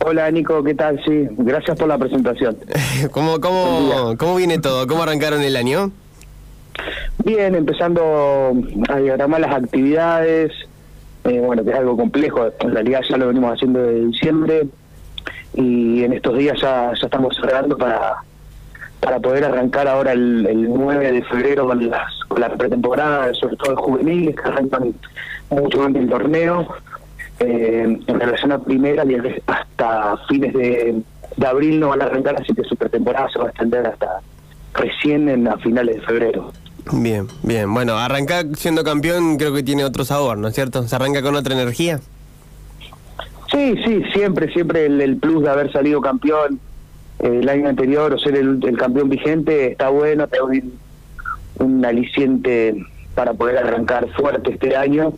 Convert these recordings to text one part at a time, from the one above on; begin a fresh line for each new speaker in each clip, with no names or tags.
Hola Nico, ¿qué tal? Sí, gracias por la presentación.
¿Cómo, cómo, ¿Cómo viene todo? ¿Cómo arrancaron el año?
Bien, empezando a diagramar las actividades, eh, bueno, que es algo complejo, en realidad ya lo venimos haciendo de diciembre y en estos días ya, ya estamos cerrando para para poder arrancar ahora el, el 9 de febrero con las con la pretemporada, sobre todo juveniles, que arrancan mucho antes del torneo. Eh, en relación a primera, hasta fines de, de, abril no van a arrancar, así que su pretemporada se va a extender hasta recién en a finales de febrero.
Bien, bien. Bueno, arrancar siendo campeón creo que tiene otro sabor, ¿no es cierto? ¿Se arranca con otra energía?
Sí, sí, siempre, siempre el, el plus de haber salido campeón eh, el año anterior o ser el, el campeón vigente está bueno, te un, un aliciente para poder arrancar fuerte este año,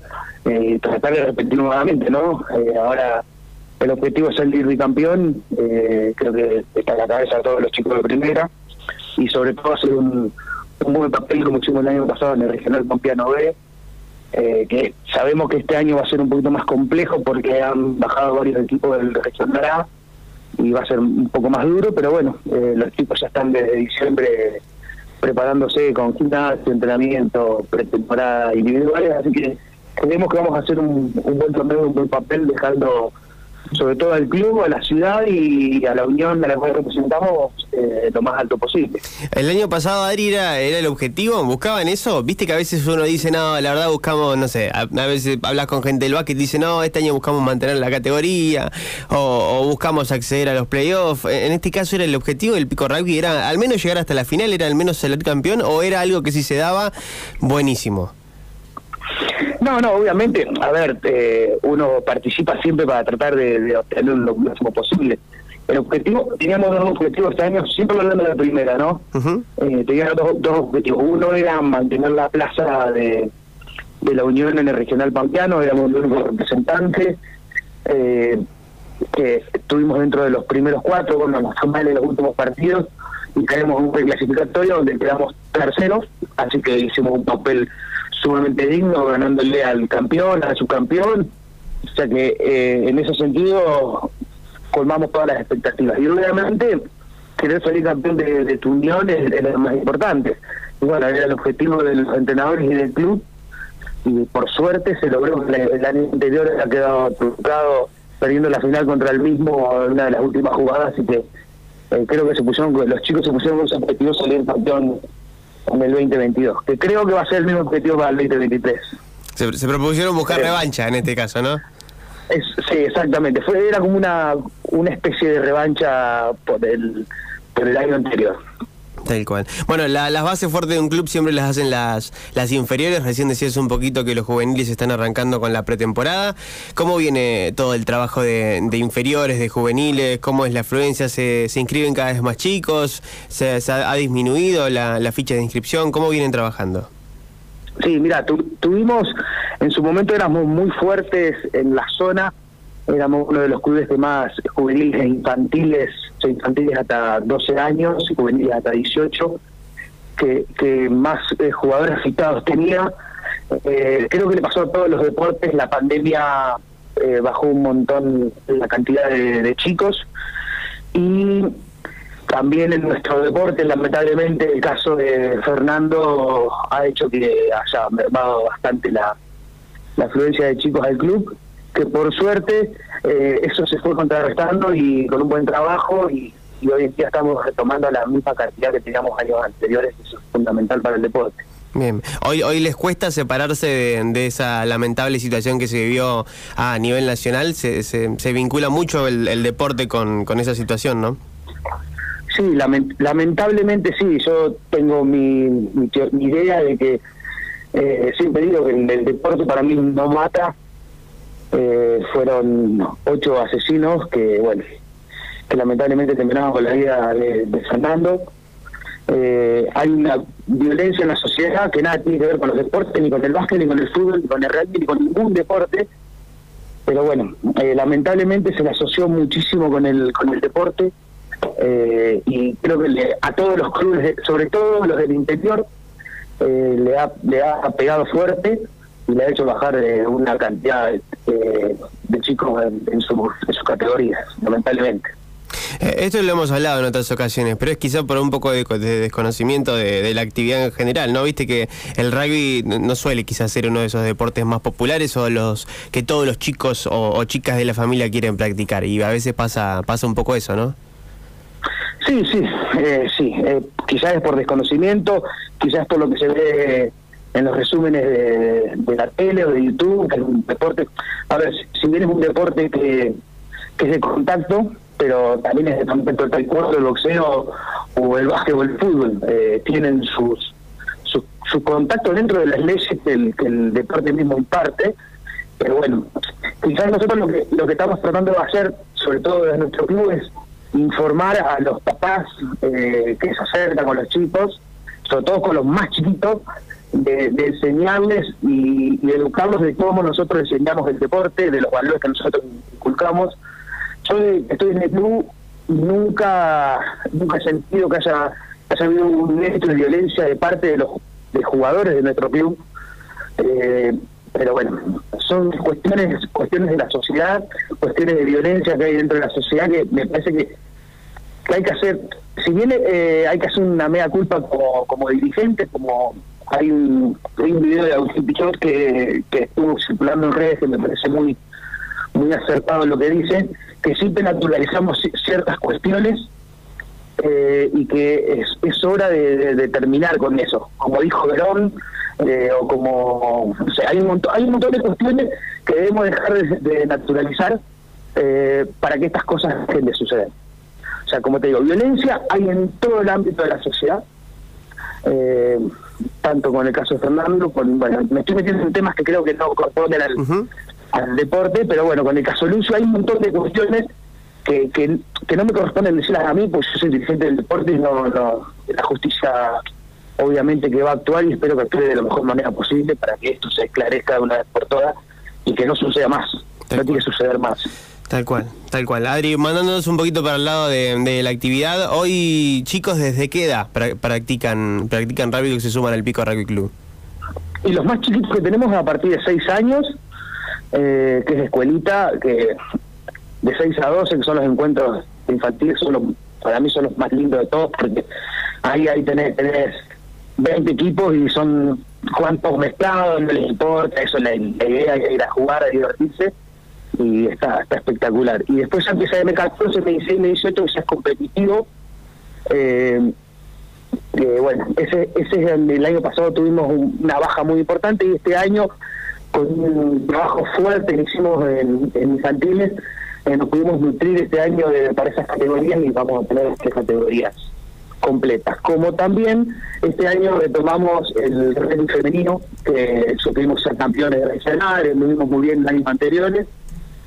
eh, tratar de repetir nuevamente, ¿no? Eh, ahora el objetivo es salir bicampeón, eh, creo que está en la cabeza de todos los chicos de primera, y sobre todo hacer un, un buen papel como hicimos el año pasado en el Regional Pompiano B, eh, que sabemos que este año va a ser un poquito más complejo porque han bajado varios equipos del Regional A y va a ser un poco más duro, pero bueno, los equipos ya están desde diciembre preparándose con gimnasio, entrenamiento, pretemporada individuales, así que creemos que vamos a hacer un, un buen torneo, un buen papel, dejando sobre todo al club, a la ciudad y a la unión a la cual representamos eh, lo más alto posible.
El año pasado, Adri, era, era el objetivo, buscaban eso. Viste que a veces uno dice, no, la verdad buscamos, no sé, a, veces hablas con gente del básquet y dice, no, este año buscamos mantener la categoría o, buscamos acceder a los playoffs. En este caso era el objetivo del Pico Rugby, era al menos llegar hasta la final, era al menos ser campeón o era algo que si se daba, buenísimo.
No, no, obviamente, a ver, eh, uno participa siempre para tratar de, de obtener lo máximo posible. El objetivo, teníamos dos objetivos este año, siempre hablando de la primera, ¿no?
Uh -huh.
eh, teníamos dos, dos, objetivos. Uno era mantener la plaza de, de la Unión en el regional pampeano, éramos el único representante. Eh, que estuvimos dentro de los primeros cuatro, bueno, nos fue mal en los últimos partidos y caemos en un reclasificatorio donde quedamos terceros, así que hicimos un papel sumamente digno, ganándole al campeón, al subcampeón. O sea que eh, en ese sentido colmamos todas las expectativas. Y obviamente querer salir campeón de, de tu unión es, es, lo más importante. Y bueno, era el objetivo de los entrenadores y del club. Y por suerte se logró. El, el año anterior ha quedado trucado perdiendo la final contra el mismo en una de las últimas jugadas. Así que eh, creo que se pusieron, los chicos se pusieron con ese objetivo salir campeón en el 2022, que creo que va a ser el mismo objetivo para el 2023.
Se, se propusieron buscar revancha en este caso, ¿no?
Es, sí, exactamente. Fue era como una una especie de revancha por el por el año anterior.
Tal cual. Bueno, la, las bases fuertes de un club siempre las hacen las, las inferiores. Recién decías un poquito que los juveniles están arrancando con la pretemporada. ¿Cómo viene todo el trabajo de, de inferiores, de juveniles? ¿Cómo es la afluencia? ¿Se, se inscriben cada vez más chicos? ¿Se, se ha disminuido la, la, ficha de inscripción? ¿Cómo vienen trabajando?
Sí, mira, tu, tuvimos, en su momento éramos muy fuertes en la zona éramos uno de los clubes de más juveniles e infantiles, infantiles hasta 12 años juveniles hasta 18, que, que más eh, jugadores afectados tenía. Eh, creo que le pasó a todos los deportes, la pandemia eh, bajó un montón la cantidad de, de, chicos y también en nuestro deporte, lamentablemente, el caso de Fernando ha hecho que haya mermado bastante la, la afluencia de chicos al club que por suerte eh, eso se fue contrarrestando y con un buen trabajo y, y, hoy en día estamos retomando la misma cantidad que teníamos años anteriores, eso es fundamental para el deporte.
Bien, hoy hoy les cuesta separarse de, de esa lamentable situación que se vivió a nivel nacional, se, se, se vincula mucho el, el deporte con, con, esa situación, ¿no?
Sí, lament lamentablemente sí, yo tengo mi, mi, mi idea de que eh, siempre digo que el, el deporte para mí no mata, eh, fueron ocho asesinos que, bueno, que lamentablemente terminaron con la vida de, Fernando. Eh, hay una violencia en la sociedad que nada tiene que ver con los deportes, ni con el básquet, ni con el fútbol, ni con el rugby, ni con ningún deporte. Pero bueno, eh, lamentablemente se le asoció muchísimo con el con el deporte eh, y creo que le, a todos los clubes, sobre todo los del interior, eh, le, ha, le ha pegado fuerte y le ha hecho bajar una cantidad eh, de chicos en, en, su, en sus categorías, lamentablemente.
Eh, esto lo hemos hablado en otras ocasiones, pero es quizá por un poco de, desconocimiento de, la actividad en general, ¿no? Viste que el rugby no suele quizás ser uno de esos deportes más populares o los que todos los chicos o, chicas de la familia quieren practicar y a veces pasa pasa un poco eso, ¿no?
Sí, sí, eh, sí. Eh, quizás es por desconocimiento, quizás por lo que se ve en los resúmenes de, la tele o de YouTube, que es un deporte. A ver, si bien es un deporte que, que es de contacto, pero también es tanto el taekwondo, el boxeo o el básquet o el fútbol. Eh, tienen sus, su, contacto dentro de las leyes que el, que el deporte mismo imparte. Pero bueno, quizás nosotros lo que, lo que estamos tratando de hacer, sobre todo desde nuestro club, es informar a los papás eh, que se acercan con los chicos, sobre todo con los más chiquitos, de, enseñarles y, educarlos de cómo nosotros enseñamos el deporte, de los valores que nosotros inculcamos yo estoy en el club nunca, nunca he sentido que haya, haya habido un hecho de violencia de parte de los de jugadores de nuestro club. Eh, pero bueno, son cuestiones cuestiones de la sociedad, cuestiones de violencia que hay dentro de la sociedad que me parece que, hay que hacer, si bien eh, hay que hacer una mea culpa como, como dirigente, como hay un, video de Agustín Pichot que, que estuvo circulando en redes que me parece muy muy acertado lo que dice, que siempre naturalizamos ciertas cuestiones eh, y que es, es hora de, terminar con eso. Como dijo Verón, eh, o como. O sea, hay un, montón, hay un montón de cuestiones que debemos dejar de, naturalizar eh, para que estas cosas dejen de suceder. O sea, como te digo, violencia hay en todo el ámbito de la sociedad. Tanto con el caso de Fernando, con, bueno, me estoy metiendo en temas que creo que no corresponden al, al deporte, pero bueno, con el caso Lucio hay un montón de cuestiones que, que, que no me corresponden decirlas a mí, pues yo soy dirigente del deporte y no, no la justicia obviamente que va a actuar y espero que actúe de la mejor manera posible para que esto se esclarezca de una vez por todas y que no suceda más, no tiene que suceder más.
Tal cual, tal cual. Adri, mandándonos un poquito para el lado de, la actividad, hoy chicos, ¿desde qué edad practican, practican rugby que se suman al Pico Rugby Club?
Y los más chiquitos que tenemos a partir de 6 años eh, que es escuelita, que de 6 a 12, que son los encuentros infantiles, son para mí son los más lindos de todos, porque ahí, ahí tenés, tenés 20 equipos y son cuantos mezclados, no les importa, eso la, idea es ir a jugar, a divertirse, y está, está espectacular. Y después ya empieza M14, M16, M18, que ya es competitivo. Eh, bueno, ese, ese es el, año pasado tuvimos una baja muy importante y este año con un trabajo fuerte que hicimos en, infantiles, eh, nos pudimos nutrir este año de, para esas categorías y vamos a tener tres categorías completas. Como también este año retomamos el rugby femenino, que supimos ser campeones de regionales, lo vimos muy bien en años anteriores,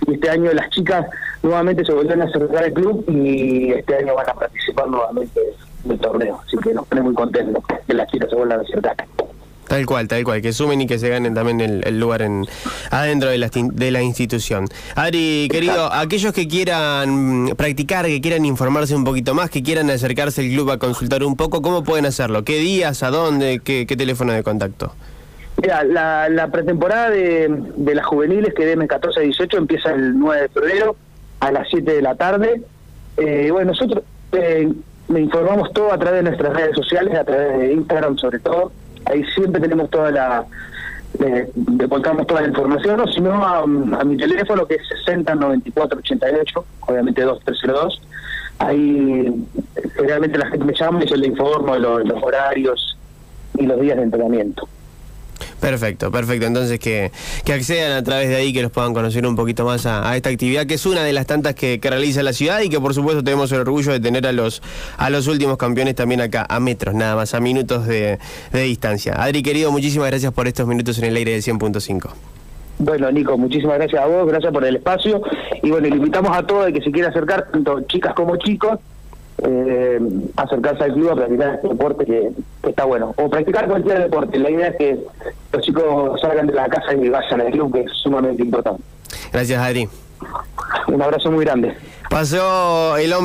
y este año las chicas nuevamente se volvieron a acercar al club y este año van a participar nuevamente en el torneo, así que nos pone muy contentos que las chicas se vuelvan a acercar.
Tal cual, tal cual, que sumen y que se ganen también el, lugar en adentro de la, de la institución. Adri, querido, aquellos que quieran mm, practicar, que quieran informarse un poquito más, que quieran acercarse al club a consultar un poco, ¿cómo pueden hacerlo? ¿Qué días, a dónde, qué, teléfono de contacto?
Mira, la, pretemporada de, de, las juveniles que deben 14 a 18 empieza el 9 de febrero a las 7 de la tarde. Eh, bueno, nosotros eh, informamos todo a través de nuestras redes sociales, a través de Instagram sobre todo ahí siempre tenemos toda la le, toda la información, o si no a, mi teléfono que es 609488, obviamente 2302, ahí realmente la gente me llama y yo le informo de los horarios y los días de entrenamiento.
Perfecto, perfecto. Entonces que, que accedan a través de ahí, que los puedan conocer un poquito más a, esta actividad, que es una de las tantas que, realiza la ciudad y que por supuesto tenemos el orgullo de tener a los, a los últimos campeones también acá, a metros, nada más, a minutos de, distancia. Adri, querido, muchísimas gracias por estos minutos en el aire de 100.5.
Bueno, Nico, muchísimas gracias a vos, gracias por el espacio. Y bueno, le invitamos a todos que se quiera acercar, tanto chicas como chicos, eh, acercarse al club a practicar este deporte que, está bueno. O practicar cualquier deporte. La idea es que los chicos salgan de la casa y vayan al club, que es sumamente importante.
Gracias, Adri.
Un abrazo muy grande.
Pasó el hombre.